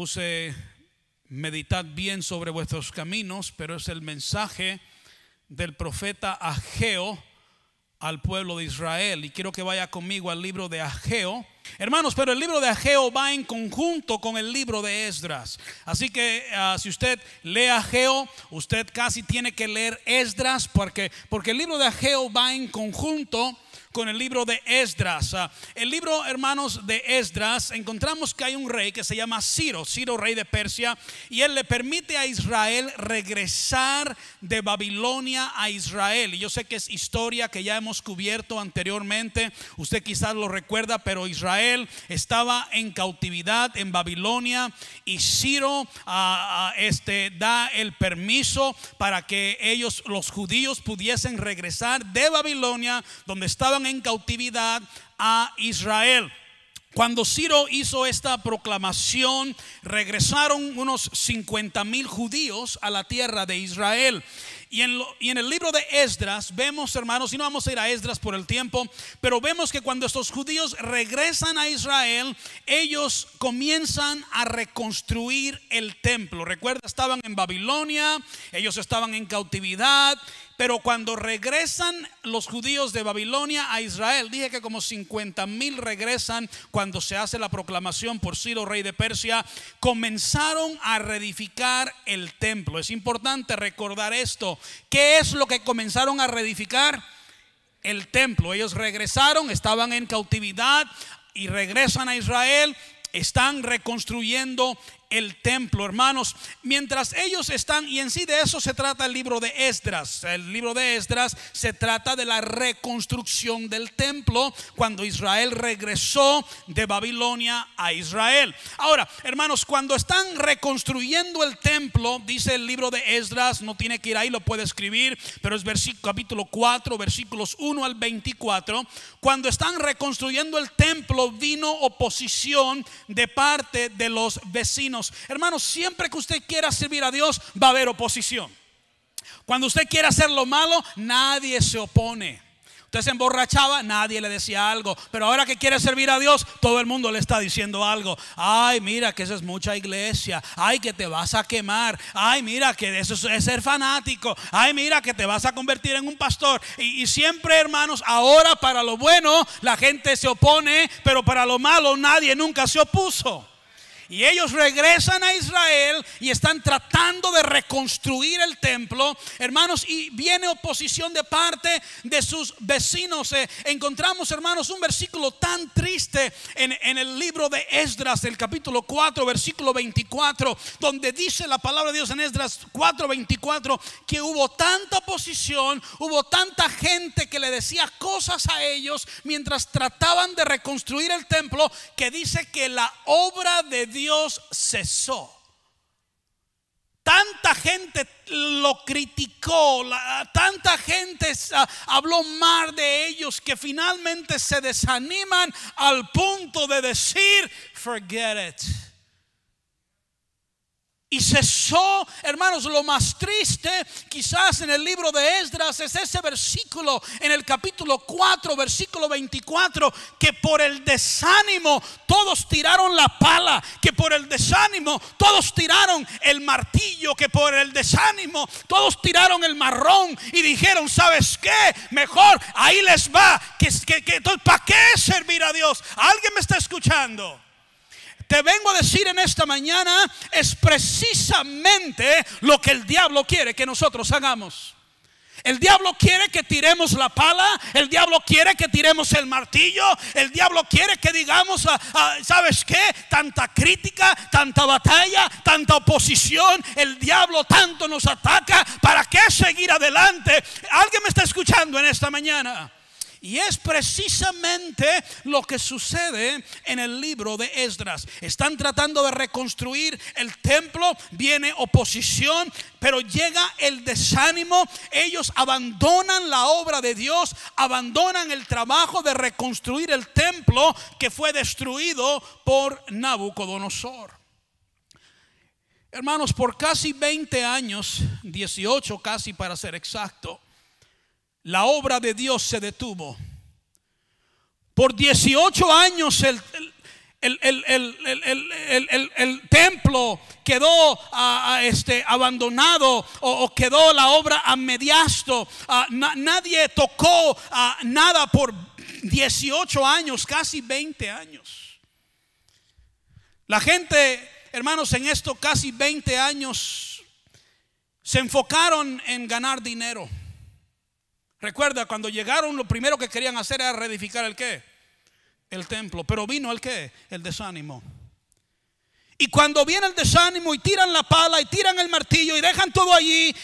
puse meditad bien sobre vuestros caminos, pero es el mensaje del profeta Ageo al pueblo de Israel. Y quiero que vaya conmigo al libro de Ageo. Hermanos, pero el libro de Ageo va en conjunto con el libro de Esdras. Así que ah, si usted lee Ageo, usted casi tiene que leer Esdras porque, porque el libro de Ageo va en conjunto con el libro de Esdras. Ah, el libro, hermanos, de Esdras, encontramos que hay un rey que se llama Ciro, Ciro, rey de Persia, y él le permite a Israel regresar de Babilonia a Israel. Y yo sé que es historia que ya hemos cubierto anteriormente, usted quizás lo recuerda, pero Israel estaba en cautividad en Babilonia y Ciro ah, ah, este, da el permiso para que ellos, los judíos, pudiesen regresar de Babilonia, donde estaban en cautividad a Israel. Cuando Ciro hizo esta proclamación, regresaron unos 50 mil judíos a la tierra de Israel. Y en, y en, el libro de Esdras vemos, hermanos, y no vamos a ir a Esdras por el tiempo, pero vemos que cuando estos judíos regresan a Israel, ellos comienzan a reconstruir el templo. Recuerda, estaban en Babilonia, ellos estaban en cautividad, pero cuando regresan los judíos de Babilonia a Israel, dije que como 50 mil regresan cuando se hace la proclamación por Ciro, rey de Persia, comenzaron a reedificar el templo. Es importante recordar esto. ¿Qué es lo que comenzaron a reedificar? El templo. Ellos regresaron, estaban en cautividad y regresan a Israel están reconstruyendo el templo, hermanos. Mientras ellos están, y en sí de eso se trata el libro de Esdras. El libro de Esdras se trata de la reconstrucción del templo cuando Israel regresó de Babilonia a Israel. Ahora, hermanos, cuando están reconstruyendo el templo, dice el libro de Esdras, no tiene que ir ahí, lo puede escribir, pero es versículo, capítulo 4, versículos 1 al 24. Cuando están reconstruyendo el templo, vino oposición de parte de los vecinos Hermanos, siempre que usted quiera servir a Dios, va a haber oposición. Cuando usted quiera hacer lo malo, nadie se opone. Usted se emborrachaba, nadie le decía algo. Pero ahora que quiere servir a Dios, todo el mundo le está diciendo algo. Ay, mira que eso es mucha iglesia. Ay, que te vas a quemar. Ay, mira que eso es ser fanático. Ay, mira que te vas a convertir en un pastor. Y siempre, hermanos, ahora para lo bueno la gente se opone, pero para lo malo nadie nunca se opuso. Y ellos regresan a Israel y están tratando de reconstruir el templo, hermanos, y viene oposición de parte de sus vecinos. Eh, encontramos, hermanos, un versículo tan triste en, el libro de Esdras, el capítulo 4, versículo 24, donde dice la palabra de Dios en Esdras 4, 24, que hubo tanta oposición, hubo tanta gente que le decía cosas a ellos mientras trataban de reconstruir el templo, que dice que la obra de Dios Dios cesó. Tanta gente lo criticó, tanta gente habló mal de ellos que finalmente se desaniman al punto de decir, forget it. Y cesó, hermanos, lo más triste quizás en el libro de Esdras es ese versículo en el capítulo 4, versículo 24, que por el desánimo todos tiraron la pala, que por el desánimo todos tiraron el martillo, que por el desánimo todos tiraron el marrón y dijeron, ¿sabes qué? Mejor ahí les va, que, que, que ¿para qué servir a Dios? ¿Alguien me está escuchando? Te vengo a decir en esta mañana es precisamente lo que el diablo quiere que nosotros hagamos. El diablo quiere que tiremos la pala, el diablo quiere que tiremos el martillo, el diablo quiere que digamos, ah, ah, ¿sabes qué? Tanta crítica, tanta batalla, tanta oposición, el diablo tanto nos ataca, ¿para qué seguir adelante? ¿Alguien me está escuchando en esta mañana? Y es precisamente lo que sucede en el libro de Esdras. Están tratando de reconstruir el templo, viene oposición, pero llega el desánimo. Ellos abandonan la obra de Dios, abandonan el trabajo de reconstruir el templo que fue destruido por Nabucodonosor. Hermanos, por casi 20 años, 18 casi para ser exacto, la obra de Dios se detuvo. Por 18 años el, templo quedó ah, ah, este, abandonado o, quedó la obra a mediasto. Ah, na- nadie tocó nada por 18 años, casi 20 años. La gente, hermanos, en estos casi 20 años se enfocaron en ganar dinero. Recuerda, cuando llegaron, lo primero que querían hacer era reedificar el qué? El templo. Pero vino el qué? El desánimo. Y cuando viene el desánimo y tiran la pala y tiran el martillo y dejan todo allí,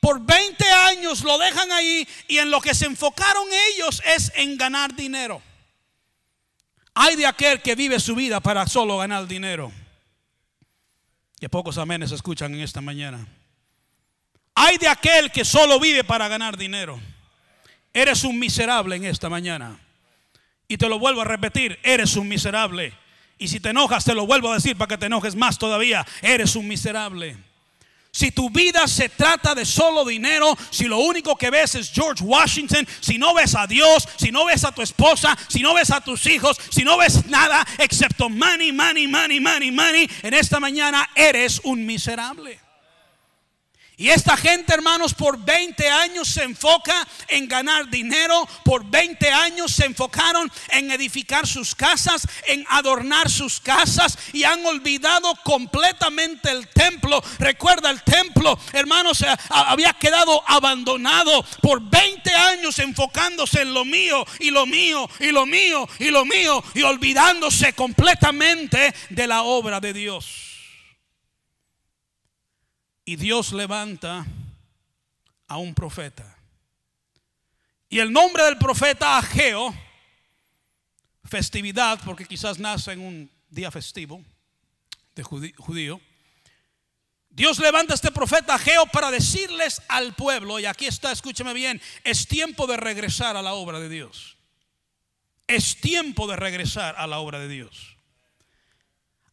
por 20 años lo dejan ahí y en lo que se enfocaron ellos es en ganar dinero. Hay de aquel que vive su vida para solo ganar dinero. Que pocos amenes escuchan en esta mañana. Hay de aquel que solo vive para ganar dinero. Eres un miserable en esta mañana. Y te lo vuelvo a repetir, eres un miserable. Y si te enojas, te lo vuelvo a decir para que te enojes más todavía, eres un miserable. Si tu vida se trata de solo dinero, si lo único que ves es George Washington, si no ves a Dios, si no ves a tu esposa, si no ves a tus hijos, si no ves nada excepto money, money, money, money, money, en esta mañana eres un miserable. Y esta gente, hermanos, por 20 años se enfoca en ganar dinero, por 20 años se enfocaron en edificar sus casas, en adornar sus casas y han olvidado completamente el templo. Recuerda, el templo, hermanos, eh, había quedado abandonado por 20 años enfocándose en lo mío y lo mío y lo mío y lo mío y olvidándose completamente de la obra de Dios. Y Dios levanta a un profeta. Y el nombre del profeta Ageo, festividad, porque quizás nace en un día festivo de judío. Dios levanta a este profeta Ageo para decirles al pueblo, y aquí está, escúcheme bien, es tiempo de regresar a la obra de Dios. Es tiempo de regresar a la obra de Dios.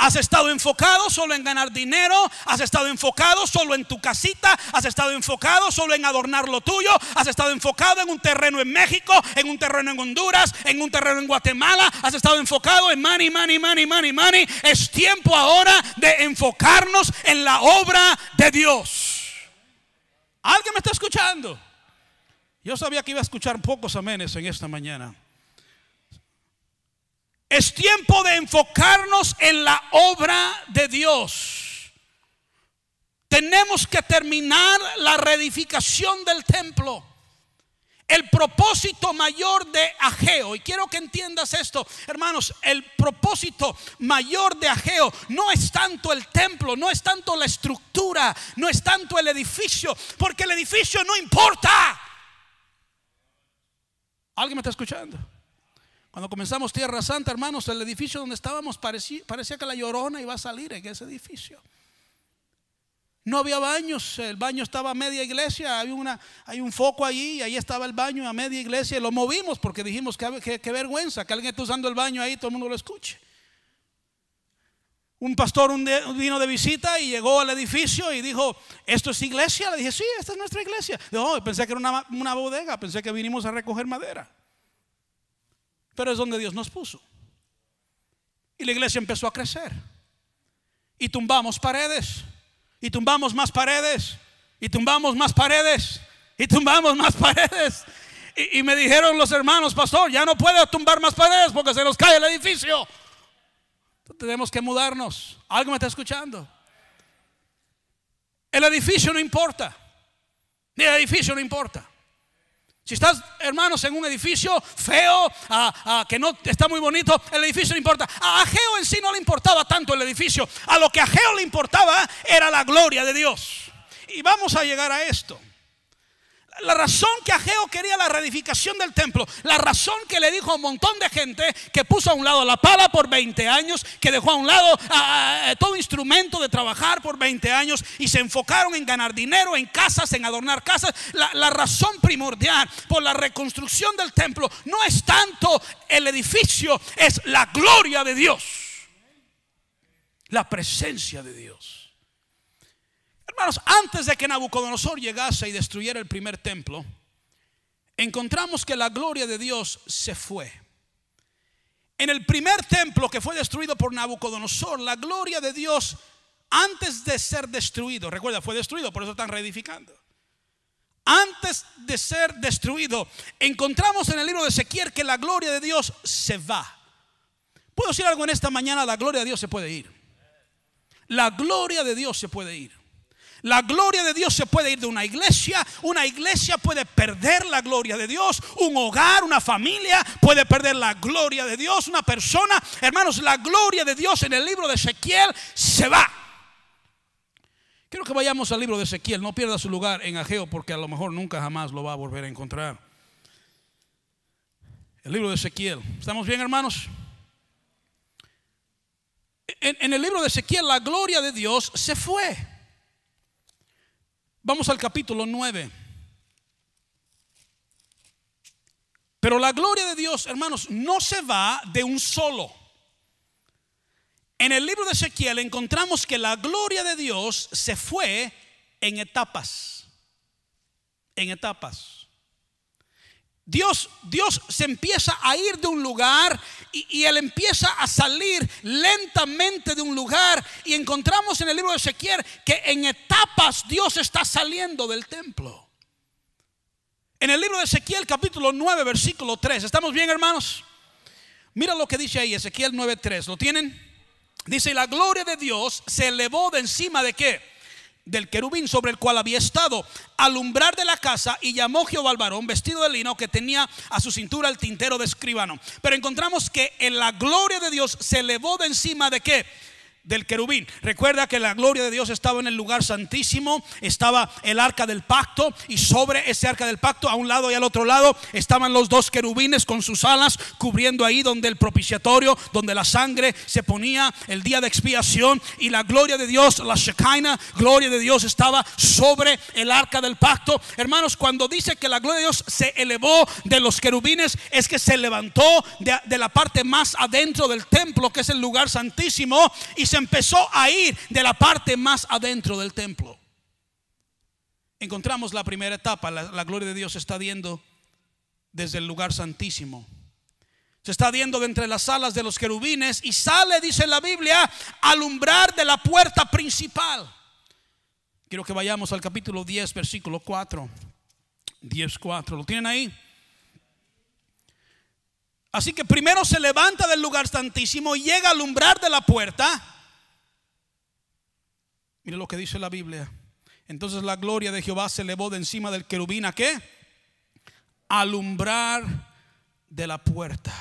Has estado enfocado solo en ganar dinero, has estado enfocado solo en tu casita, has estado enfocado solo en adornar lo tuyo, has estado enfocado en un terreno en México, en un terreno en Honduras, en un terreno en Guatemala, has estado enfocado en money, money, money, money, money. Es tiempo ahora de enfocarnos en la obra de Dios. ¿Alguien me está escuchando? Yo sabía que iba a escuchar pocos amenes en esta mañana. Es tiempo de enfocarnos en la obra de Dios. Tenemos que terminar la reedificación del templo. El propósito mayor de Ageo, y quiero que entiendas esto, hermanos, el propósito mayor de Ageo no es tanto el templo, no es tanto la estructura, no es tanto el edificio, porque el edificio no importa. ¿Alguien me está escuchando? Cuando comenzamos Tierra Santa, hermanos, el edificio donde estábamos parecía, que la llorona iba a salir en ese edificio. No había baños, el baño estaba a media iglesia, hay, un foco allí y ahí estaba el baño a media iglesia y lo movimos porque dijimos que, vergüenza que alguien esté usando el baño ahí todo el mundo lo escuche. Un pastor vino de visita y llegó al edificio y dijo, ¿esto es iglesia? Le dije, sí, esta es nuestra iglesia. Dijo, pensé que era una bodega, pensé que vinimos a recoger madera. Pero es donde Dios nos puso. Y la iglesia empezó a crecer. Y tumbamos paredes. Y tumbamos más paredes. Y tumbamos más paredes. Y tumbamos más paredes. Y, me dijeron los hermanos, pastor, ya no puede tumbar más paredes porque se nos cae el edificio. Tenemos que mudarnos. ¿Algo me está escuchando? El edificio no importa. Ni el edificio no importa. Si estás, hermanos, en un edificio feo, ah, ah, que no está muy bonito, el edificio no importa. A Ageo en sí no le importaba tanto el edificio. A lo que a Ageo le importaba era la gloria de Dios. Y vamos a llegar a esto. La razón que Ageo quería la reedificación del templo, la razón que le dijo a un montón de gente que puso a un lado la pala por 20 años, que dejó a un lado todo instrumento de trabajar por 20 años y se enfocaron en ganar dinero, en casas, en adornar casas. La razón primordial por la reconstrucción del templo no es tanto el edificio, es la gloria de Dios, la presencia de Dios. Hermanos, antes de que Nabucodonosor llegase y destruyera el primer templo, encontramos que la gloria de Dios se fue. En el primer templo que fue destruido por Nabucodonosor, la gloria de Dios antes de ser destruido, recuerda, fue destruido, por eso están reedificando. Antes de ser destruido, encontramos en el libro de Ezequiel que la gloria de Dios se va. ¿Puedo decir algo en esta mañana? La gloria de Dios se puede ir. La gloria de Dios se puede ir. La gloria de Dios se puede ir de una iglesia. Una iglesia puede perder la gloria de Dios. Un hogar, una familia puede perder la gloria de Dios. Una persona, hermanos, la gloria de Dios en el libro de Ezequiel se va. Quiero que vayamos al libro de Ezequiel. No pierda su lugar en Ageo porque a lo mejor nunca jamás lo va a volver a encontrar. El libro de Ezequiel. ¿Estamos bien, hermanos? En, en el libro de Ezequiel la gloria de Dios se fue. Vamos al capítulo 9. Pero la gloria de Dios, hermanos, no se va de un solo. En el libro de Ezequiel encontramos que la gloria de Dios se fue en etapas. En etapas. Dios, Dios se empieza a ir de un lugar y, Él empieza a salir lentamente de un lugar. Y encontramos en el libro de Ezequiel que en etapas Dios está saliendo del templo. En el libro de Ezequiel capítulo 9 versículo 3. ¿Estamos bien hermanos? Mira lo que dice ahí Ezequiel 9.3. ¿Lo tienen? Dice, la gloria de Dios se elevó de encima de qué? Del querubín sobre el cual había estado, alumbrar de la casa y llamó Jehová al varón vestido de lino que tenía a su cintura el tintero de escribano. Pero encontramos que en la gloria de Dios se elevó de encima de qué? Del querubín. Recuerda que la gloria de Dios estaba en el lugar santísimo, estaba el arca del pacto y sobre ese arca del pacto a un lado y al otro lado estaban los dos querubines con sus alas cubriendo ahí donde el propiciatorio, donde la sangre se ponía el día de expiación y la gloria de Dios, la Shekinah, gloria de Dios estaba sobre el arca del pacto. Hermanos, cuando dice que la gloria de Dios se elevó de los querubines es que se levantó de, la parte más adentro del templo, que es el lugar santísimo y se empezó a ir de la parte más adentro del templo. Encontramos la primera etapa, la, gloria de Dios se está viendo desde el lugar santísimo. Se está viendo de entre las alas de los querubines y sale, dice la Biblia, alumbrar de la puerta principal. Quiero que vayamos al capítulo 10, versículo 4. 10, 4. ¿Lo tienen ahí? Así que primero se levanta del lugar santísimo y llega a alumbrar de la puerta. Mire lo que dice la Biblia. Entonces la gloria de Jehová se elevó de encima del querubín a qué? Alumbrar de la puerta.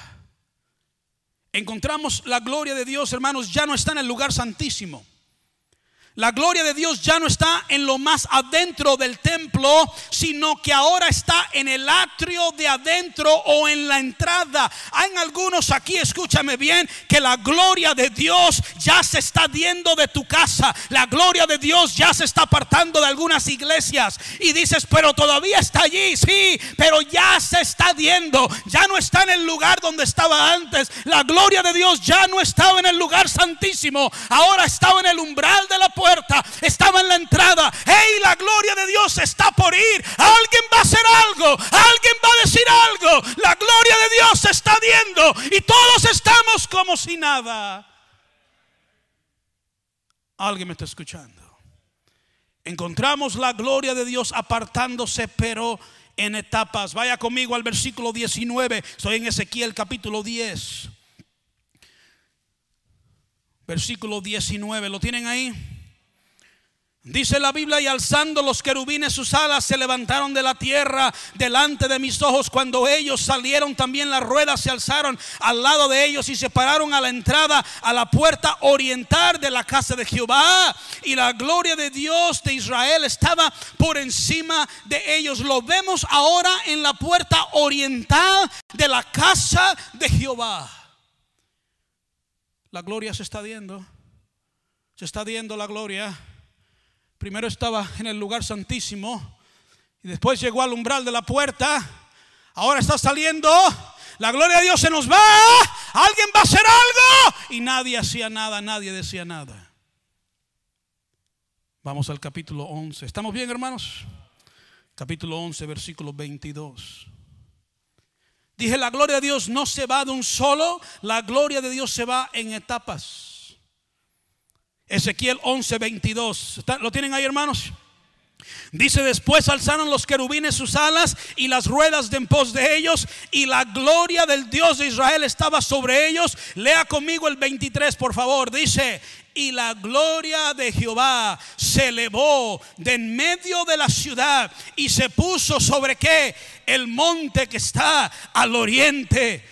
Encontramos la gloria de Dios, hermanos, ya no está en el lugar santísimo. La gloria de Dios ya no está en lo más adentro del templo, sino que ahora está en el atrio de adentro o en la entrada. Hay algunos aquí, escúchame bien, que la gloria de Dios ya se está viendo de tu casa. La gloria de Dios ya se está apartando de algunas iglesias. Y dices, pero todavía está allí, sí, pero ya se está viendo. Ya no está en el lugar donde estaba antes. La gloria de Dios ya no estaba en el lugar santísimo. Ahora estaba en el umbral de la puerta estaba en la entrada. Hey, la gloria de Dios está por ir. Alguien va a hacer algo, alguien va a decir algo. La gloria de Dios se está viendo y todos estamos como si nada. Alguien me está escuchando. Encontramos la gloria de Dios apartándose, pero en etapas. Vaya conmigo al versículo 19. Estoy en Ezequiel capítulo 10. Versículo 19. ¿Lo tienen ahí? Dice la Biblia, y alzando los querubines sus alas, se levantaron de la tierra delante de mis ojos. Cuando ellos salieron, también las ruedas se alzaron al lado de ellos y se pararon a la entrada, a la puerta oriental de la casa de Jehová. Y la gloria de Dios de Israel estaba por encima de ellos. Lo vemos ahora en la puerta oriental de la casa de Jehová. La gloria se está viendo. Se está viendo la gloria. Primero estaba en el lugar santísimo y después llegó al umbral de la puerta. Ahora está saliendo. La gloria de Dios se nos va. Alguien va a hacer algo. Y nadie hacía nada, nadie decía nada. Vamos al capítulo 11. ¿Estamos bien, hermanos? Capítulo 11, versículo 22. Dije, la gloria de Dios no se va de un solo, la gloria de Dios se va en etapas. Ezequiel 11, 22. ¿Lo tienen ahí, hermanos? Dice después alzaron los querubines sus alas y las ruedas de en pos de ellos y la gloria del Dios de Israel estaba sobre ellos. Lea conmigo el 23 por favor. Dice, y la gloria de Jehová se elevó de en medio de la ciudad y se puso sobre qué? El monte que está al oriente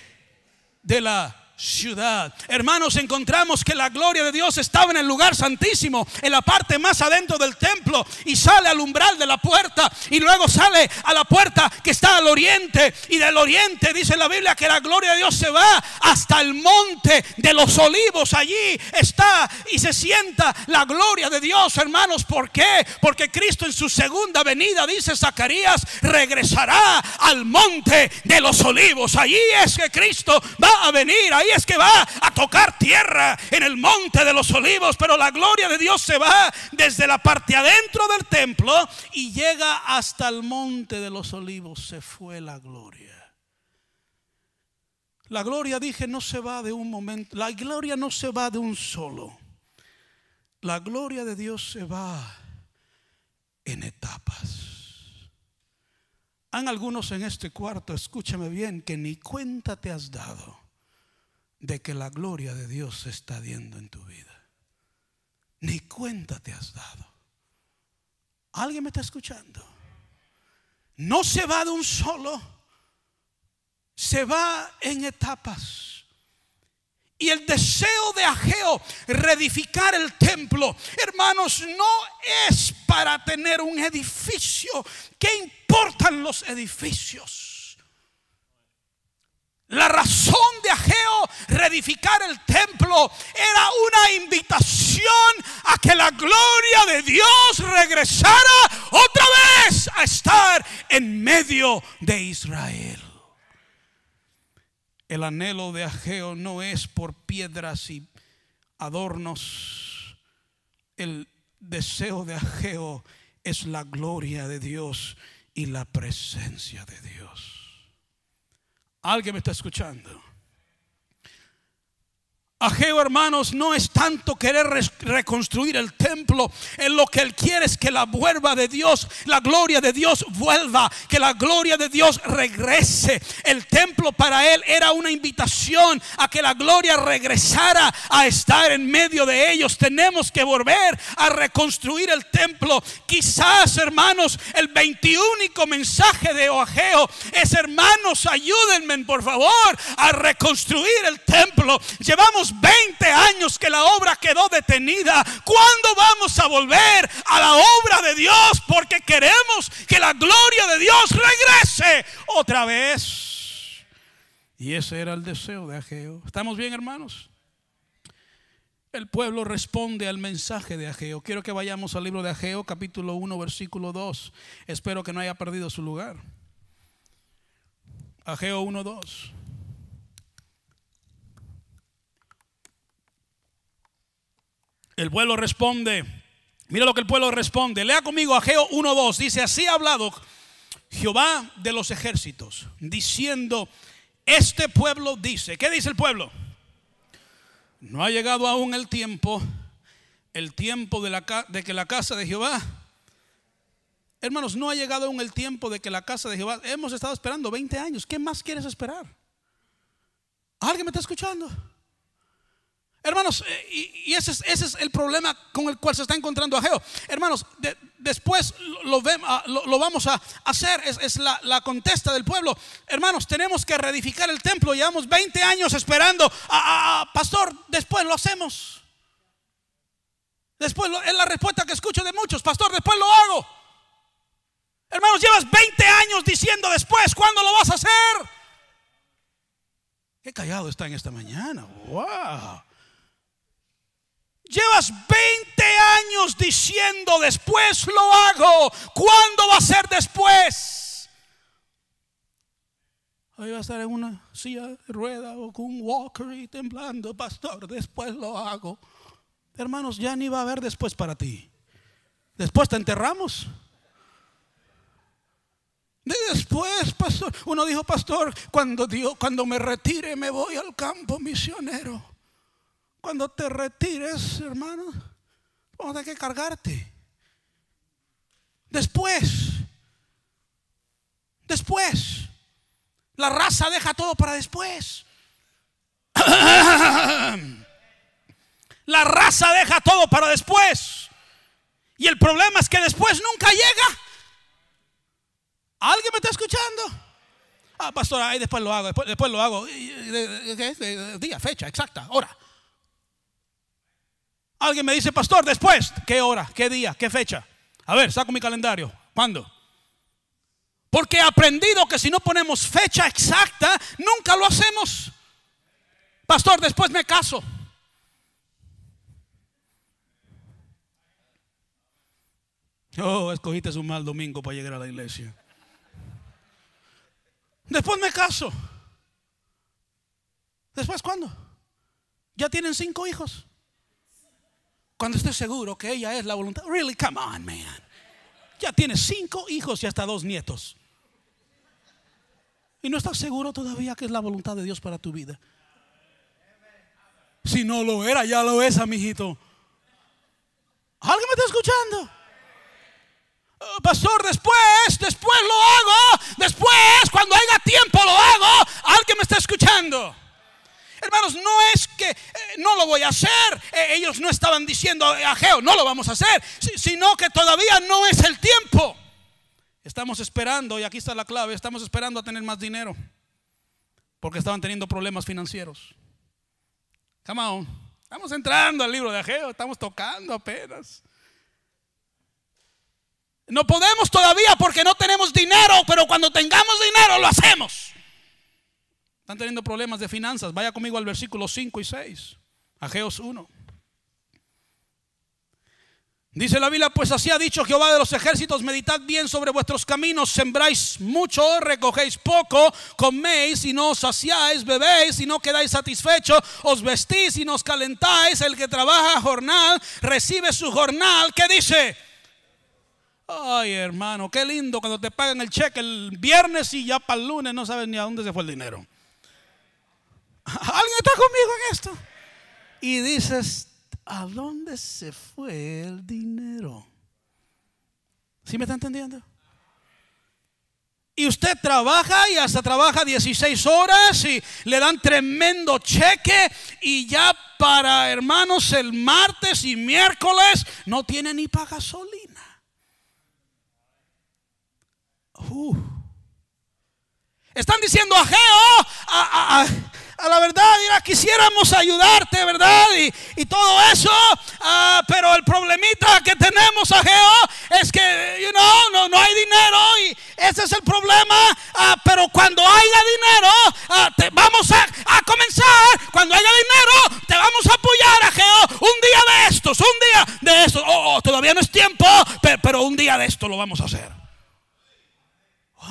de la ciudad. Hermanos, encontramos que la gloria de Dios estaba en el lugar santísimo, en la parte más adentro del templo, y sale al umbral de la puerta, y luego sale a la puerta que está al oriente, y del oriente dice la Biblia que la gloria de Dios se va hasta el monte de los olivos. Allí está y se sienta la gloria de Dios, hermanos. ¿Por qué? Porque Cristo en su segunda venida, dice Zacarías, regresará al monte de los olivos. Allí es que Cristo va a venir. Ahí es que va a tocar tierra en el monte de los olivos, pero la gloria de Dios se va desde la parte adentro del templo y llega hasta el monte de los olivos. Se fue la gloria. La gloria, dije, no se va de un momento. La gloria no se va de un solo. La gloria de Dios se va en etapas. Han algunos en este cuarto, escúchame bien, que ni cuenta te has dado de que la gloria de Dios se está viendo en tu vida. Ni cuenta te has dado. ¿Alguien me está escuchando? No se va de un solo, se va en etapas. Y el deseo de Ageo reedificar el templo, hermanos, no es para tener un edificio. ¿Qué importan los edificios? La razón de Ageo reedificar el templo era una invitación a que la gloria de Dios regresara otra vez a estar en medio de Israel. El anhelo de Ageo no es por piedras y adornos. El deseo de Ageo es la gloria de Dios y la presencia de Dios. ¿Alguien me está escuchando? Ageo, hermanos, no es tanto querer reconstruir el templo. En lo que él quiere es que la vuelva de Dios, la gloria de Dios vuelva, que la gloria de Dios regrese. El templo para él era una invitación a que la gloria regresara a estar en medio de ellos. Tenemos que volver a reconstruir el templo. Quizás, hermanos, el 21 mensaje de Ageo es, hermanos, ayúdenme por favor a reconstruir el templo. Llevamos 20 años que la obra quedó detenida. ¿Cuándo vamos a volver a la obra de Dios? Porque queremos que la gloria de Dios regrese otra vez. Y ese era el deseo de Ageo. ¿Estamos bien, hermanos? El pueblo responde al mensaje de Ageo. Quiero que vayamos al libro de Ageo, capítulo 1, versículo 2. Espero que no haya perdido su lugar. Ageo 1, 2. El pueblo responde. Mira lo que el pueblo responde. Lea conmigo Ageo 1.2. Dice, así ha hablado Jehová de los ejércitos, diciendo, este pueblo dice, ¿qué dice el pueblo? No ha llegado aún el tiempo, el tiempo de, la, de que la casa de Jehová, hermanos, no ha llegado aún el tiempo de que la casa de Jehová, hemos estado esperando 20 años, ¿qué más quieres esperar? ¿Alguien me está escuchando? Hermanos, eh, y, ese, es, ese, es, el problema con el cual se está encontrando Ageo. Hermanos, después lo, ah, lo, vamos a hacer, es, la, contesta del pueblo. Hermanos, tenemos que reedificar el templo. Llevamos 20 años esperando. Pastor, después lo hacemos. Después es la respuesta que escucho de muchos. Pastor, después lo hago. Hermanos, llevas 20 años diciendo después, ¿cuándo lo vas a hacer? Qué callado está en esta mañana. Wow. Llevas 20 años diciendo después lo hago. ¿Cuándo va a ser después? Ahí va a estar en una silla de rueda o con un walker y temblando, pastor, después lo hago. Hermanos, ya ni va a haber después para ti. Después te enterramos. Después, pastor, uno dijo, pastor, cuando Dios, cuando me retire me voy al campo misionero. Cuando te retires, hermano, vamos a que cargarte. Después, después, la raza deja todo para después. La raza deja todo para después. Y el problema es que después nunca llega. ¿Alguien me está escuchando? Ah, pastor, ahí después lo hago, después, lo hago. Día, fecha, exacta, hora. Alguien me dice, pastor, después, ¿qué hora? ¿Qué día? ¿Qué fecha? A ver, saco mi calendario. ¿Cuándo? Porque he aprendido que si no ponemos fecha exacta, nunca lo hacemos. Pastor, después me caso. Oh, escogiste un mal domingo para llegar a la iglesia. Después me caso. ¿Después cuándo? Ya tienen cinco hijos. Cuando esté seguro que ella es la voluntad. Really, come on, man. Ya tienes cinco hijos y hasta dos nietos. Y no estás seguro todavía que es la voluntad de Dios para tu vida. Si no lo era, ya lo es, amiguito. ¿Alguien me está escuchando? Oh, pastor, después, después lo hago. Después, cuando haya tiempo, lo hago. Alguien me está escuchando. Hermanos, no es que eh, no lo voy a hacer. Eh, ellos no estaban diciendo a Geo, no lo vamos a hacer, sino que todavía no es el tiempo. Estamos esperando, y aquí está la clave, estamos esperando a tener más dinero. Porque estaban teniendo problemas financieros. Come on. Estamos entrando al libro de Ageo, estamos tocando apenas. No podemos todavía porque no tenemos dinero, pero cuando tengamos dinero lo hacemos. Están teniendo problemas de finanzas. Vaya conmigo al versículo 5 y 6. Ageos 1. Dice la Biblia, pues así ha dicho Jehová de los ejércitos, meditad bien sobre vuestros caminos, sembráis mucho, recogéis poco, coméis y no os saciáis, bebéis y no quedáis satisfechos, os vestís y no os calentáis, el que trabaja jornal recibe su jornal, ¿qué dice? Ay, hermano, qué lindo cuando te pagan el cheque el viernes y ya para el lunes no sabes ni a dónde se fue el dinero. ¿Alguien está conmigo en esto? Y dices, ¿a dónde se fue el dinero? ¿Sí me está entendiendo? Y usted trabaja y hasta trabaja 16 horas y le dan tremendo cheque y ya para hermanos el martes y miércoles no tiene ni para gasolina. Uh. Están diciendo a Geo, a, la verdad, mira, quisiéramos ayudarte, ¿verdad? Y, todo eso, ah, pero el problemita que tenemos a Geo es que, you know, no, no hay dinero y ese es el problema. Ah, pero cuando haya dinero, ah, te vamos a, comenzar. Cuando haya dinero, te vamos a apoyar a Geo. Un día de estos, un día de estos. Oh, oh, todavía no es tiempo, pero un día de esto lo vamos a hacer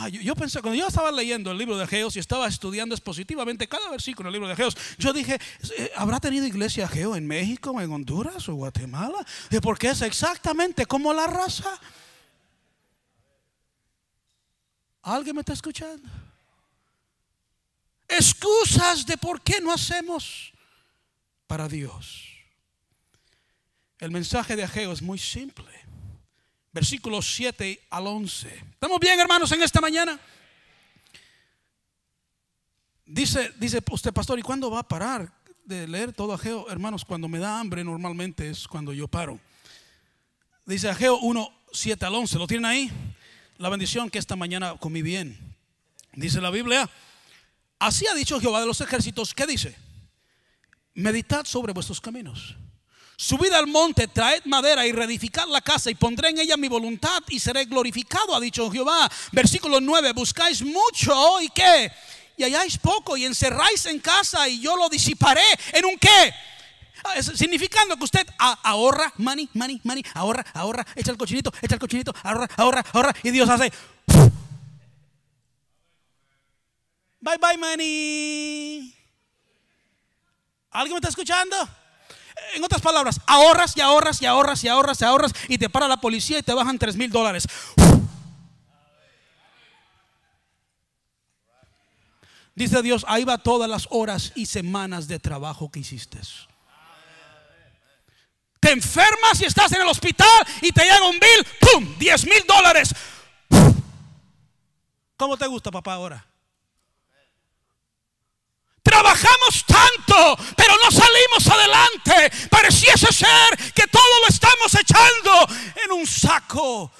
yo, pensé, cuando yo estaba leyendo el libro de Geos y estaba estudiando expositivamente cada versículo del libro de Geos, yo dije, eh, ¿habrá tenido iglesia Geo en México, en Honduras o Guatemala? Porque es exactamente como la raza. ¿Alguien me está escuchando? Excusas de por qué no hacemos para Dios. El mensaje de Ageo es muy simple versículos 7 al 11. ¿Estamos bien, hermanos, en esta mañana? Dice, dice usted, pastor, ¿y cuándo va a parar de leer todo Ageo? Hermanos, cuando me da hambre normalmente es cuando yo paro. Dice Ageo 1, 7 al 11. ¿Lo tienen ahí? La bendición que esta mañana comí bien. Dice la Biblia, así ha dicho Jehová de los ejércitos, ¿qué dice? Meditad sobre vuestros caminos Subid al monte, traed madera y reedificad la casa y pondré en ella mi voluntad y seré glorificado, ha dicho Jehová. Versículo 9, buscáis mucho y qué? Y halláis poco y encerráis en casa y yo lo disiparé en un qué? Ah, significando que usted ahorra, money, money, money, ahorra, ahorra, echa el cochinito, echa el cochinito, ahorra, ahorra, ahorra. Y Dios hace. Bye bye, money. ¿Alguien me está escuchando? En otras palabras, ahorras y ahorras y ahorras y ahorras y ahorras y te para la policía y te bajan 3 mil dólares. Dice Dios, ahí va todas las horas y semanas de trabajo que hiciste. Te enfermas y estás en el hospital y te llega un bill, ¡pum! 10 mil dólares. ¿Cómo te gusta, papá, ahora? Trabajamos tanto, pero no salimos adelante. Pareciese ser que todo lo estamos echando en un saco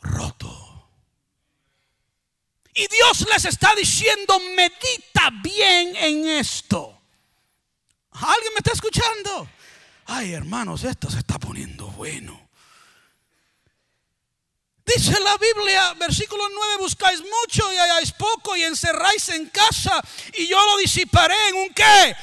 roto. Y Dios les está diciendo, medita bien en esto. ¿Alguien me está escuchando? Ay, hermanos, esto se está poniendo bueno. Dice la Biblia, versículo 9, buscáis mucho y halláis poco y encerráis en casa y yo lo disiparé en un qué.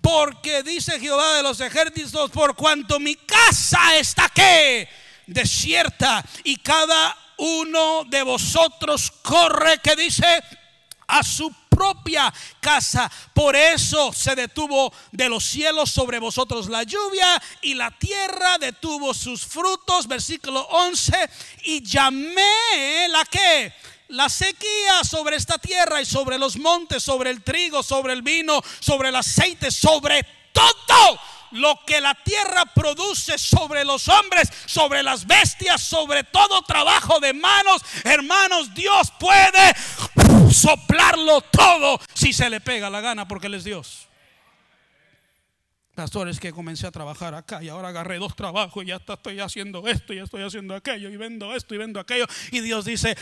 Porque dice Jehová de los ejércitos, por cuanto mi casa está qué, desierta y cada uno de vosotros corre, que dice, a su propia casa. Por eso se detuvo de los cielos sobre vosotros la lluvia y la tierra detuvo sus frutos. Versículo 11. Y llamé la que la sequía sobre esta tierra y sobre los montes, sobre el trigo, sobre el vino, sobre el aceite, sobre todo lo que la tierra produce sobre los hombres, sobre las bestias, sobre todo trabajo de manos, hermanos, Dios puede soplarlo todo si se le pega la gana porque Él es Dios. Pastores que comencé a trabajar acá y ahora agarré dos trabajos y ya estoy haciendo esto y estoy haciendo aquello y vendo esto y vendo aquello. Y Dios dice,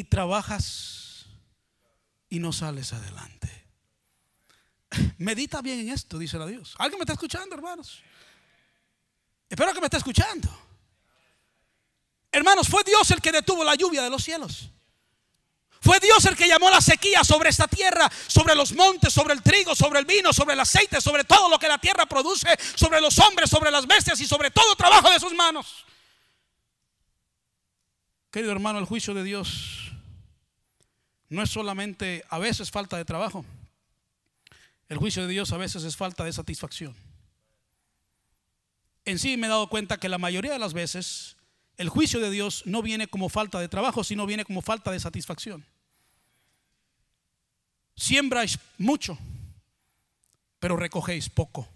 y trabajas y no sales adelante. Medita bien en esto, dice la Dios. ¿Alguien me está escuchando, hermanos? Espero que me esté escuchando. Hermanos, fue Dios el que detuvo la lluvia de los cielos. Fue Dios el que llamó la sequía sobre esta tierra, sobre los montes, sobre el trigo, sobre el vino, sobre el aceite, sobre todo lo que la tierra produce, sobre los hombres, sobre las bestias y sobre todo trabajo de sus manos. Querido hermano, el juicio de Dios no es solamente a veces falta de trabajo. El juicio de Dios a veces es falta de satisfacción. En sí me he dado cuenta que la mayoría de las veces el juicio de Dios no viene como falta de trabajo, sino viene como falta de satisfacción. Siembráis mucho, pero recogéis poco.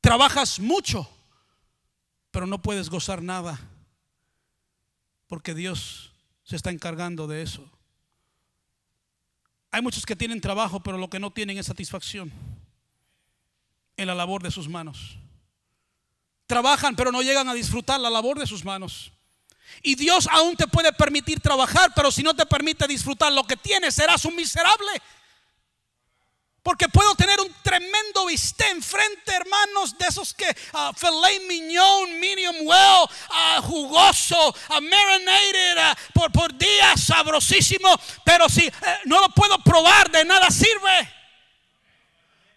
Trabajas mucho, pero no puedes gozar nada porque Dios se está encargando de eso. Hay muchos que tienen trabajo, pero lo que no tienen es satisfacción en la labor de sus manos. Trabajan, pero no llegan a disfrutar la labor de sus manos. Y Dios aún te puede permitir trabajar, pero si no te permite disfrutar lo que tienes, serás un miserable. Porque puedo tener un tremendo bistec enfrente, hermanos, de esos que uh, filet mignon, medium well, uh, jugoso, uh, marinated por, por días, sabrosísimo. Pero si eh, no lo puedo probar, de nada sirve.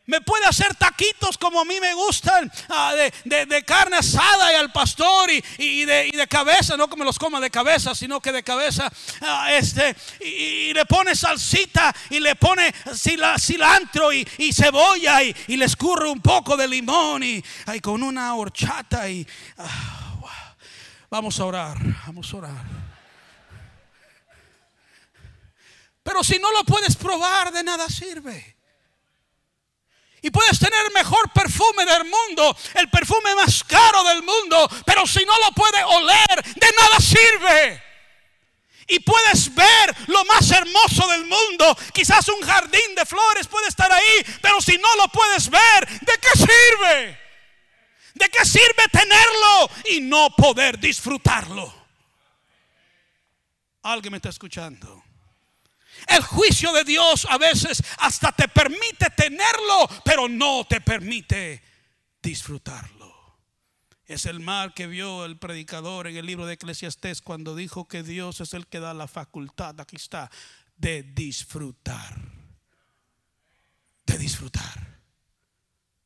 Me puede hacer taquitos como a mí me gustan, ah, de, carne asada y al pastor y, de, cabeza, no que me los coma de cabeza, sino que de cabeza, ah, este, y, le pone salsita y le pone cilantro y, cebolla y, le escurre un poco de limón y, con una horchata y ah, vamos a orar, vamos a orar. Pero si no lo puedes probar, de nada sirve. Y puedes tener el mejor perfume del mundo, el perfume más caro del mundo, pero si no lo puedes oler, de nada sirve. Y puedes ver lo más hermoso del mundo. Quizás un jardín de flores puede estar ahí, pero si no lo puedes ver, ¿de qué sirve? ¿De qué sirve tenerlo y no poder disfrutarlo? Alguien me está escuchando. El juicio de Dios a veces hasta te permite tenerlo, pero no te permite disfrutarlo. Es el mal que vio el predicador en el libro de Eclesiastés cuando dijo que Dios es el que da la facultad, aquí está, de disfrutar. De disfrutar.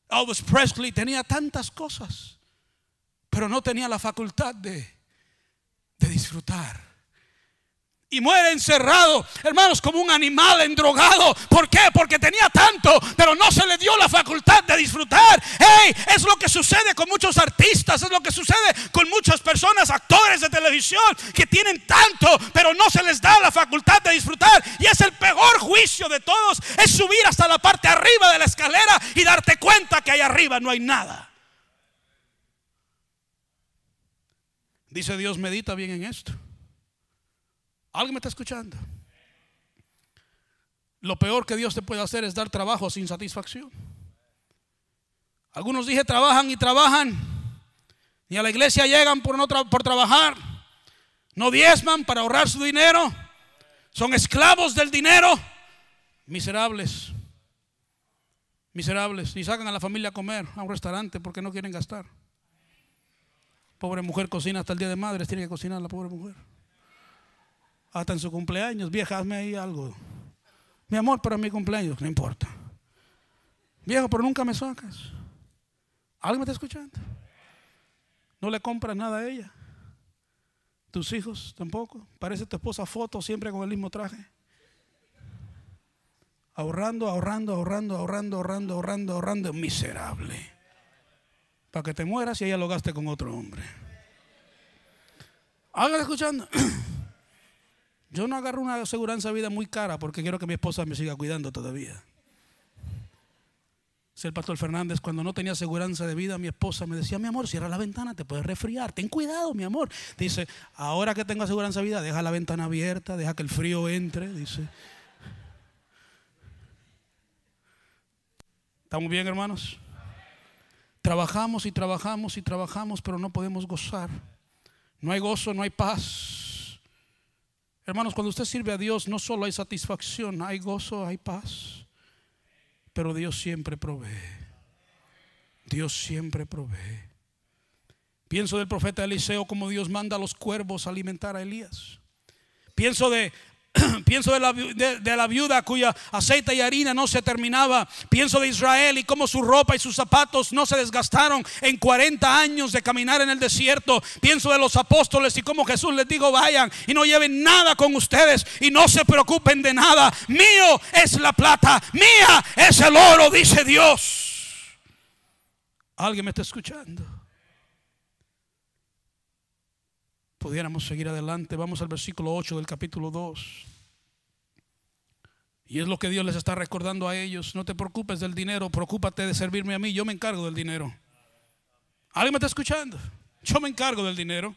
Elvis Presley tenía tantas cosas, pero no tenía la facultad de, de disfrutar. Y muere encerrado, hermanos, como un animal endrogado. ¿Por qué? Porque tenía tanto, pero no se le dio la facultad de disfrutar. Hey, es lo que sucede con muchos artistas, es lo que sucede con muchas personas, actores de televisión, que tienen tanto, pero no se les da la facultad de disfrutar. Y es el peor juicio de todos, es subir hasta la parte arriba de la escalera y darte cuenta que ahí arriba no hay nada. Dice Dios, medita bien en esto. ¿Alguien me está escuchando? Lo peor que Dios te puede hacer es dar trabajo sin satisfacción. Algunos dije trabajan y trabajan y a la iglesia llegan por, no por trabajar. No diezman para ahorrar su dinero. Son esclavos del dinero. Miserables. Miserables. Y sacan a la familia a comer a un restaurante porque no quieren gastar. Pobre mujer cocina hasta el día de madres. Tiene que cocinar la pobre mujer hasta en su cumpleaños, vieja, hazme ahí algo. Mi amor, para mi cumpleaños, no importa. Viejo, pero nunca me sacas. ¿Alguien me está escuchando? No le compras nada a ella. Tus hijos tampoco. Parece tu esposa foto siempre con el mismo traje. Ahorrando, ahorrando, ahorrando, ahorrando, ahorrando, ahorrando, ahorrando. Miserable. Para que te mueras y ella lo gaste con otro hombre. ¿Alguien escuchando? Yo no agarro una aseguranza de vida muy cara porque quiero que mi esposa me siga cuidando todavía. El pastor Fernández, cuando no tenía aseguranza de vida, mi esposa me decía, mi amor, cierra la ventana, te puedes resfriar, ten cuidado, mi amor. Dice, ahora que tengo aseguranza de vida, deja la ventana abierta, deja que el frío entre. Dice, ¿estamos bien, hermanos? Trabajamos y trabajamos y trabajamos, pero no podemos gozar. No hay gozo, no hay paz. Hermanos, cuando usted sirve a Dios, no solo hay satisfacción, hay gozo, hay paz. Pero Dios siempre provee. Dios siempre provee. Pienso del profeta Eliseo como Dios manda a los cuervos a alimentar a Elías. Pienso de Pienso de la, viuda cuya aceite y harina no se terminaba. Pienso de Israel y cómo su ropa y sus zapatos no se desgastaron en 40 años de caminar en el desierto. Pienso de los apóstoles y cómo Jesús les dijo, vayan y no lleven nada con ustedes y no se preocupen de nada. Mío es la plata, mía es el oro, dice Dios. ¿Alguien me está escuchando? Pudiéramos seguir adelante. Vamos al versículo 8 del capítulo 2. Y es lo que Dios les está recordando a ellos. No te preocupes del dinero, preocúpate de servirme a mí. Yo me encargo del dinero. ¿Alguien me está escuchando? Yo me encargo del dinero.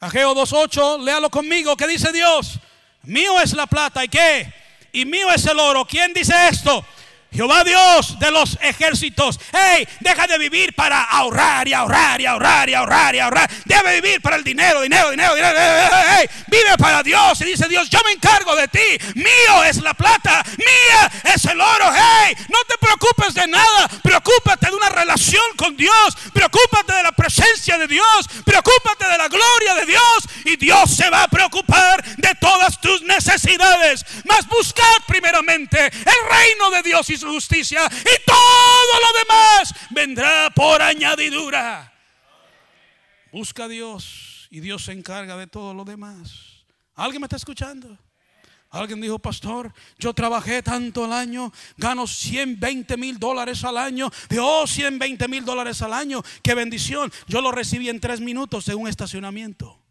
Ageo 2.8, léalo conmigo. ¿Qué dice Dios? Mío es la plata y qué? Y mío es el oro. ¿Quién dice esto? Jehová Dios de los ejércitos, hey, deja de vivir para ahorrar y ahorrar y ahorrar y ahorrar y ahorrar. Debe vivir para el dinero, dinero, dinero, dinero. Hey, vive para Dios y dice Dios, yo me encargo de ti. Mío es la plata, mía es el oro. Hey, no te preocupes de nada. Preocúpate de una relación con Dios. Preocúpate de la presencia de Dios. Preocúpate de la gloria de Dios. Y Dios se va a preocupar de todas tus necesidades. Mas buscad primeramente el reino de Dios y su justicia y todo lo demás vendrá por añadidura. Busca a Dios y Dios se encarga de todo lo demás. ¿Alguien me está escuchando? Alguien dijo, pastor, yo trabajé tanto al año, gano 120 mil dólares al año. De oh, 120 mil dólares al año, qué bendición. Yo lo recibí en tres minutos en un estacionamiento.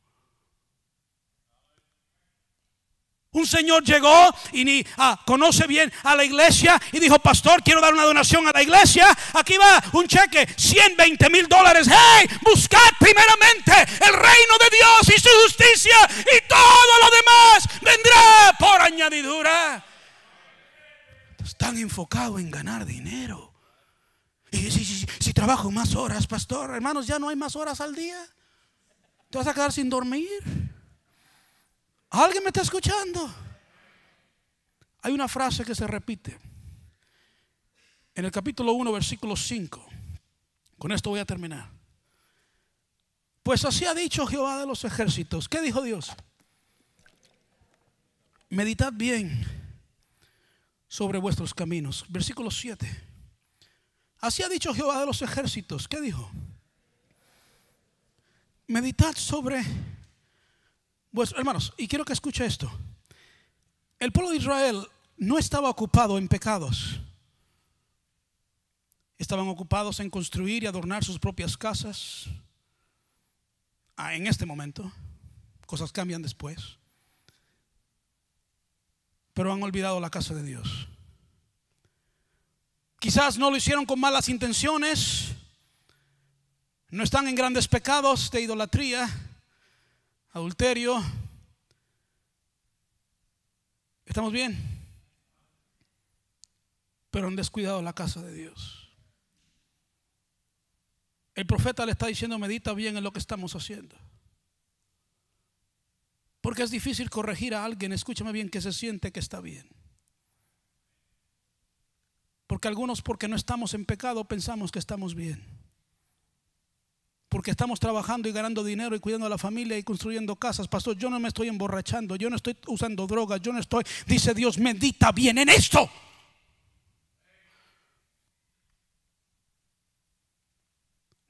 Un señor llegó y ni ah, conoce bien a la iglesia y dijo, pastor, quiero dar una donación a la iglesia. Aquí va un cheque, 120 mil dólares. Hey, buscad primeramente el reino de Dios y su justicia y todo lo demás vendrá por añadidura. Están enfocados en ganar dinero. Y si, si trabajo más horas, pastor, hermanos, ya no hay más horas al día. Te vas a quedar sin dormir. ¿Alguien me está escuchando? Hay una frase que se repite en el capítulo 1, versículo 5. Con esto voy a terminar. Pues así ha dicho Jehová de los ejércitos. ¿Qué dijo Dios? Meditad bien sobre vuestros caminos. Versículo 7. Así ha dicho Jehová de los ejércitos. ¿Qué dijo? Meditad sobre Pues, hermanos, y quiero que escuche esto. El pueblo de Israel no estaba ocupado en pecados. Estaban ocupados en construir y adornar sus propias casas. Ah, en este momento, cosas cambian después. Pero han olvidado la casa de Dios. Quizás no lo hicieron con malas intenciones. No están en grandes pecados de idolatría, adulterio. ¿Estamos bien? Pero han descuidado la casa de Dios. El profeta le está diciendo, medita bien en lo que estamos haciendo. Porque es difícil corregir a alguien, escúchame bien, que se siente que está bien. Porque algunos, porque no estamos en pecado, pensamos que estamos bien. Porque estamos trabajando y ganando dinero y cuidando a la familia y construyendo casas. Pastor, yo no me estoy emborrachando, yo no estoy usando drogas, yo no estoy, dice Dios, medita bien en esto.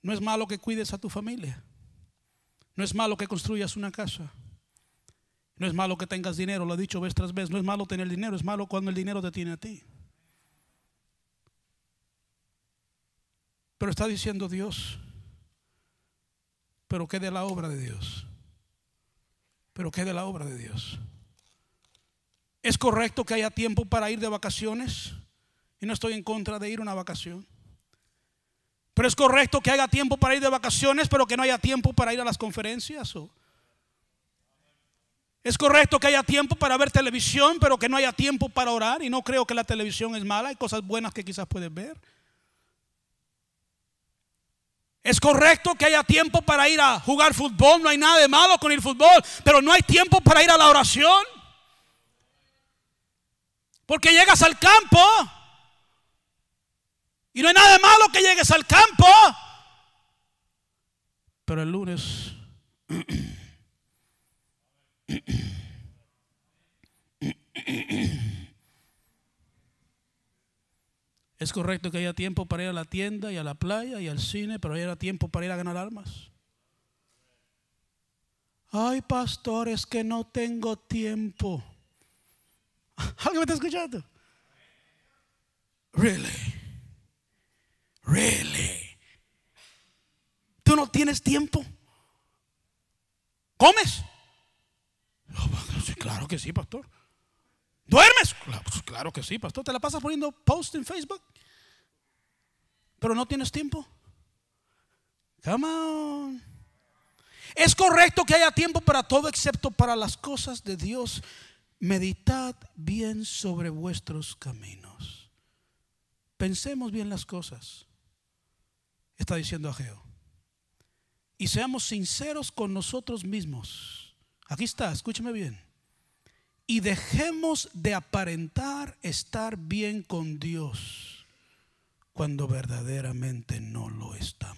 No es malo que cuides a tu familia. No es malo que construyas una casa. No es malo que tengas dinero, lo he dicho vez tras vez. No es malo tener dinero, es malo cuando el dinero te tiene a ti. Pero está diciendo Dios, pero ¿qué de la obra de Dios? Pero ¿qué de la obra de Dios? ¿Es correcto que haya tiempo para ir de vacaciones? Y no estoy en contra de ir a una vacación. Pero es correcto que haya tiempo para ir de vacaciones, pero que no haya tiempo para ir a las conferencias. Es correcto que haya tiempo para ver televisión, pero que no haya tiempo para orar. Y no creo que la televisión es mala, hay cosas buenas que quizás puedes ver. Es correcto que haya tiempo para ir a jugar fútbol, no hay nada de malo con el fútbol, pero no hay tiempo para ir a la oración. Porque llegas al campo y no hay nada de malo que llegues al campo. Pero el lunes... Es correcto que haya tiempo para ir a la tienda y a la playa y al cine, pero haya tiempo para ir a ganar armas. Ay, pastor, es que no tengo tiempo. ¿Alguien me está escuchando? Really? Really? ¿Tú no tienes tiempo? ¿Comes? claro que sí, pastor. ¿Duermes? Pues claro, que sí, pastor. ¿Te la pasas poniendo post en Facebook? Pero no tienes tiempo. Come on. Es correcto que haya tiempo para todo excepto para las cosas de Dios. Meditad bien sobre vuestros caminos. Pensemos bien las cosas está diciendo Ageo. Y seamos sinceros con nosotros mismos. Aquí está, escúcheme bien. Y dejemos de aparentar estar bien con Dios cuando verdaderamente no lo estamos.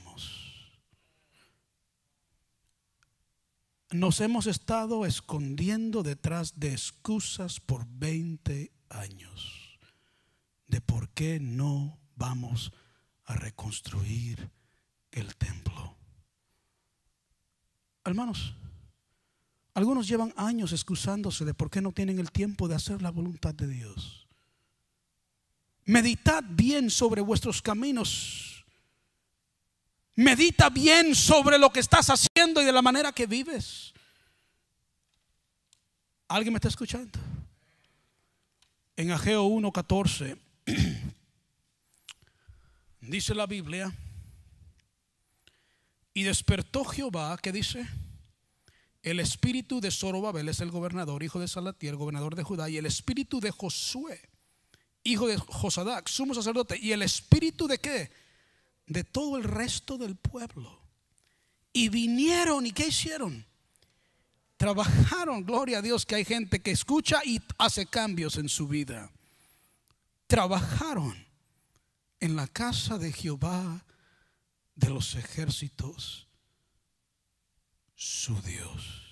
Nos hemos estado escondiendo detrás de excusas por 20 años de por qué no vamos a reconstruir el templo. Hermanos, algunos llevan años excusándose de por qué no tienen el tiempo de hacer la voluntad de Dios. Meditad bien sobre vuestros caminos. Medita bien sobre lo que estás haciendo y de la manera que vives. ¿Alguien me está escuchando? En Ageo 1:14 Dice la Biblia, y despertó Jehová, ¿qué dice? El espíritu de Zorobabel es el gobernador, hijo de Salatiel, gobernador de Judá, y el espíritu de Josué, hijo de Josadac, sumo sacerdote, y el espíritu de qué? De todo el resto del pueblo. Y vinieron, ¿y qué hicieron? Trabajaron, gloria a Dios, que hay gente que escucha y hace cambios en su vida. Trabajaron en la casa de Jehová de los ejércitos, su Dios.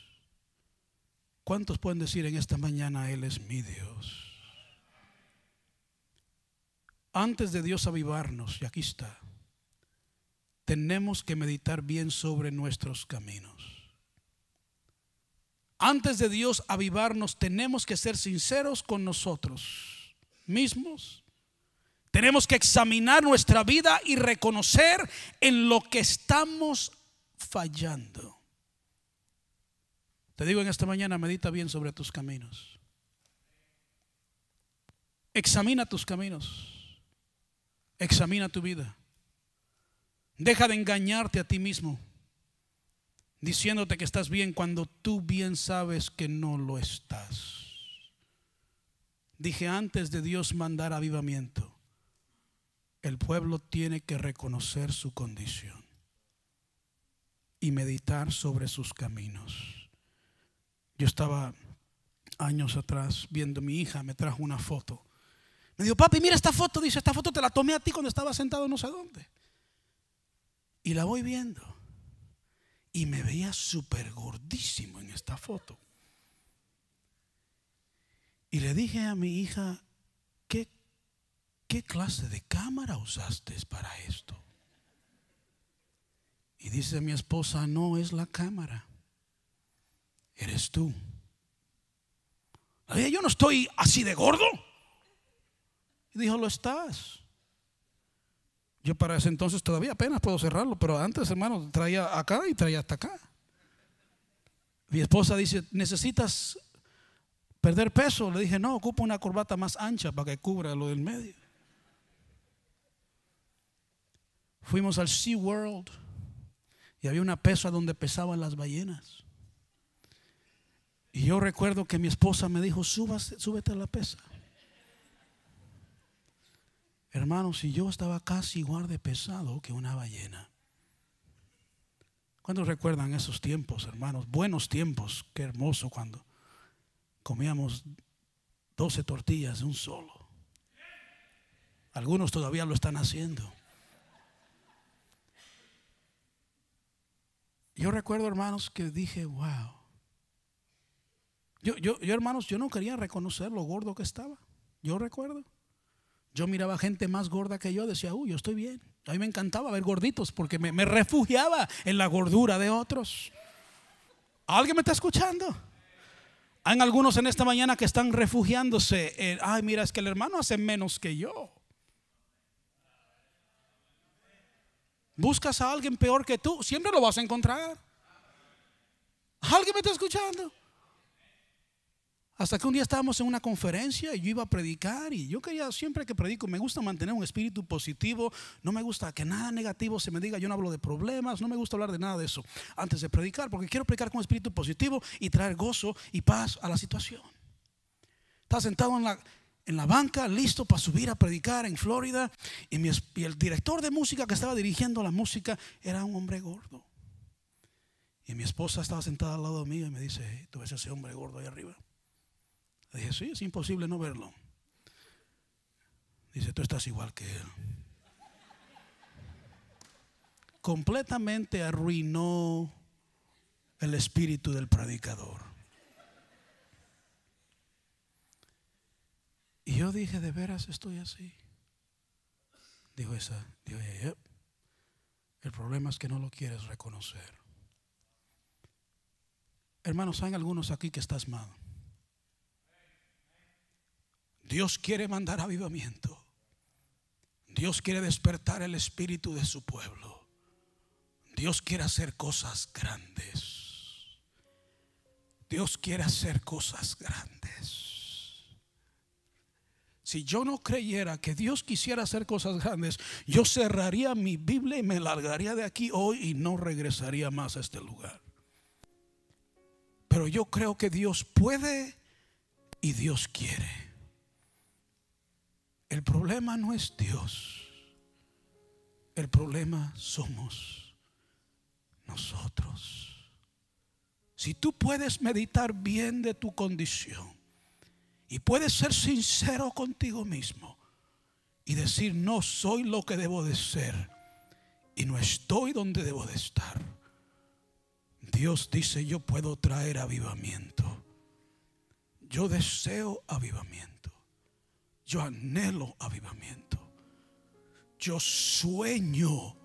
¿Cuántos pueden decir en esta mañana, Él es mi Dios? Antes de Dios avivarnos, y aquí está, tenemos que meditar bien sobre nuestros caminos. Antes de Dios avivarnos, tenemos que ser sinceros con nosotros mismos. Tenemos que examinar nuestra vida y reconocer en lo que estamos fallando. Te digo en esta mañana, medita bien sobre tus caminos. Examina tus caminos. Examina tu vida. Deja de engañarte a ti mismo diciéndote que estás bien cuando tú bien sabes que no lo estás. Dije antes de Dios mandar avivamiento, el pueblo tiene que reconocer su condición y meditar sobre sus caminos. Yo estaba años atrás viendo a mi hija, me trajo una foto. Me dijo, papi, mira esta foto. Dice, esta foto te la tomé a ti cuando estaba sentado no sé dónde. Y la voy viendo. Y me veía súper gordísimo en esta foto. Y le dije a mi hija, ¿qué, ¿qué clase de cámara usaste para esto? Y dice mi esposa, no es la cámara, eres tú. Yo no estoy así de gordo. Y dijo, lo estás. Yo para ese entonces todavía apenas puedo cerrarlo, pero antes, hermano, traía acá y traía hasta acá. Mi esposa dice, ¿necesitas perder peso? Le dije, no, ocupo una corbata más ancha para que cubra lo del medio. Fuimos al Sea World y había una pesa donde pesaban las ballenas. Y yo recuerdo que mi esposa me dijo, súbete a la pesa. Hermanos, si yo estaba casi igual de pesado que una ballena. ¿Cuántos recuerdan esos tiempos, hermanos? Buenos tiempos. Qué hermoso cuando comíamos 12 tortillas de un solo. Algunos todavía lo están haciendo. Yo recuerdo, hermanos, que dije, wow. Yo, yo, yo, hermanos, yo no quería reconocer lo gordo que estaba. Yo recuerdo. Yo miraba gente más gorda que yo, decía, uy, yo estoy bien. A mí me encantaba ver gorditos porque me, refugiaba en la gordura de otros. ¿Alguien me está escuchando? Hay algunos en esta mañana que están refugiándose. En, Ay, mira, es que el hermano hace menos que yo. Buscas a alguien peor que tú, siempre lo vas a encontrar. ¿Alguien me está escuchando? Hasta que un día estábamos en una conferencia y yo iba a predicar y yo quería, siempre que predico, me gusta mantener un espíritu positivo, no me gusta que nada negativo se me diga, yo no hablo de problemas, no me gusta hablar de nada de eso antes de predicar, porque quiero predicar con espíritu positivo y traer gozo y paz a la situación. Estaba sentado en la, en la banca, listo para subir a predicar en Florida y, y el director de música que estaba dirigiendo la música era un hombre gordo. Y mi esposa estaba sentada al lado mío y me dice, tú ves ese hombre gordo ahí arriba. Dije, sí, es imposible no verlo. Dice, tú estás igual que él. Completamente arruinó el espíritu del predicador. Y yo dije, de veras estoy así. Dijo esa, dijo, el problema es que no lo quieres reconocer. Hermanos, hay algunos aquí que estás mal. Dios quiere mandar avivamiento. Dios quiere despertar el espíritu de su pueblo. Dios quiere hacer cosas grandes. Dios quiere hacer cosas grandes. Si yo no creyera que Dios quisiera hacer cosas grandes, yo cerraría mi Biblia y me largaría de aquí hoy y no regresaría más a este lugar. Pero yo creo que Dios puede y Dios quiere. El problema no es Dios. El problema somos nosotros. Si tú puedes meditar bien de tu condición y puedes ser sincero contigo mismo y decir, no soy lo que debo de ser y no estoy donde debo de estar. Dios dice, yo puedo traer avivamiento. Yo deseo avivamiento. Yo anhelo avivamiento. Yo sueño.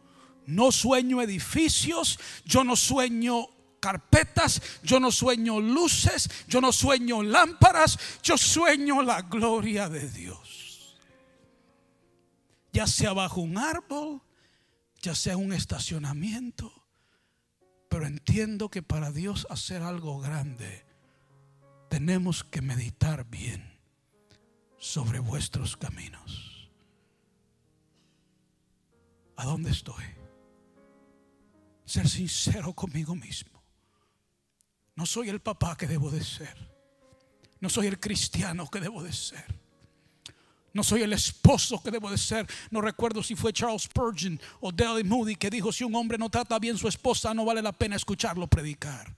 No sueño edificios. Yo no sueño carpetas, yo no sueño luces, yo no sueño lámparas, yo sueño la gloria de Dios. Ya sea bajo un árbol, ya sea un estacionamiento, pero entiendo que para Dios hacer algo grande, tenemos que meditar bien sobre vuestros caminos. ¿A dónde estoy? Ser sincero conmigo mismo. No soy el papá que debo de ser. No soy el cristiano que debo de ser. No soy el esposo que debo de ser. No recuerdo si fue Charles Spurgeon o Dale Moody que dijo, si un hombre no trata bien su esposa, no vale la pena escucharlo predicar.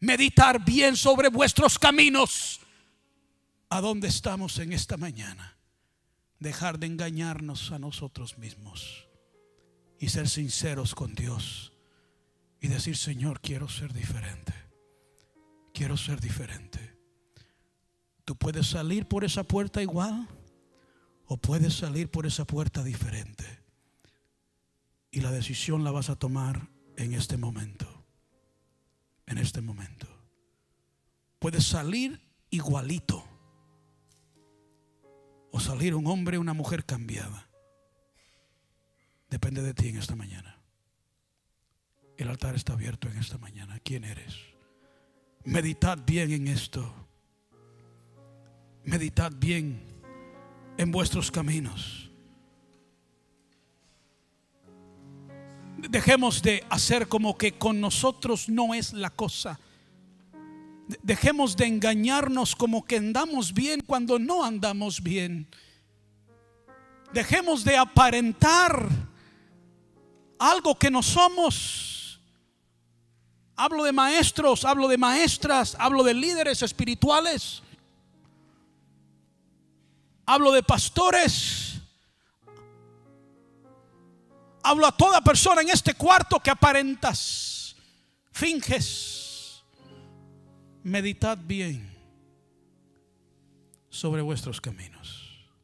Meditar bien sobre vuestros caminos. ¿A dónde estamos en esta mañana? Dejar de engañarnos a nosotros mismos y ser sinceros con Dios y decir, Señor, quiero ser diferente. Quiero ser diferente. Tú puedes salir por esa puerta igual o puedes salir por esa puerta diferente. Y la decisión la vas a tomar en este momento. En este momento. Puedes salir igualito o salir un hombre o una mujer cambiada. Depende de ti en esta mañana. El altar está abierto en esta mañana. ¿Quién eres? Meditad bien en esto meditad bien en vuestros caminos. Dejemos de hacer como que con nosotros no es la cosa. Dejemos de engañarnos como que andamos bien cuando no andamos bien. Dejemos de aparentar algo que no somos. Hablo de maestros, hablo de maestras, hablo de líderes espirituales. Hablo de pastores. Hablo a toda persona en este cuarto que aparentas, finges. Meditad bien sobre vuestros caminos.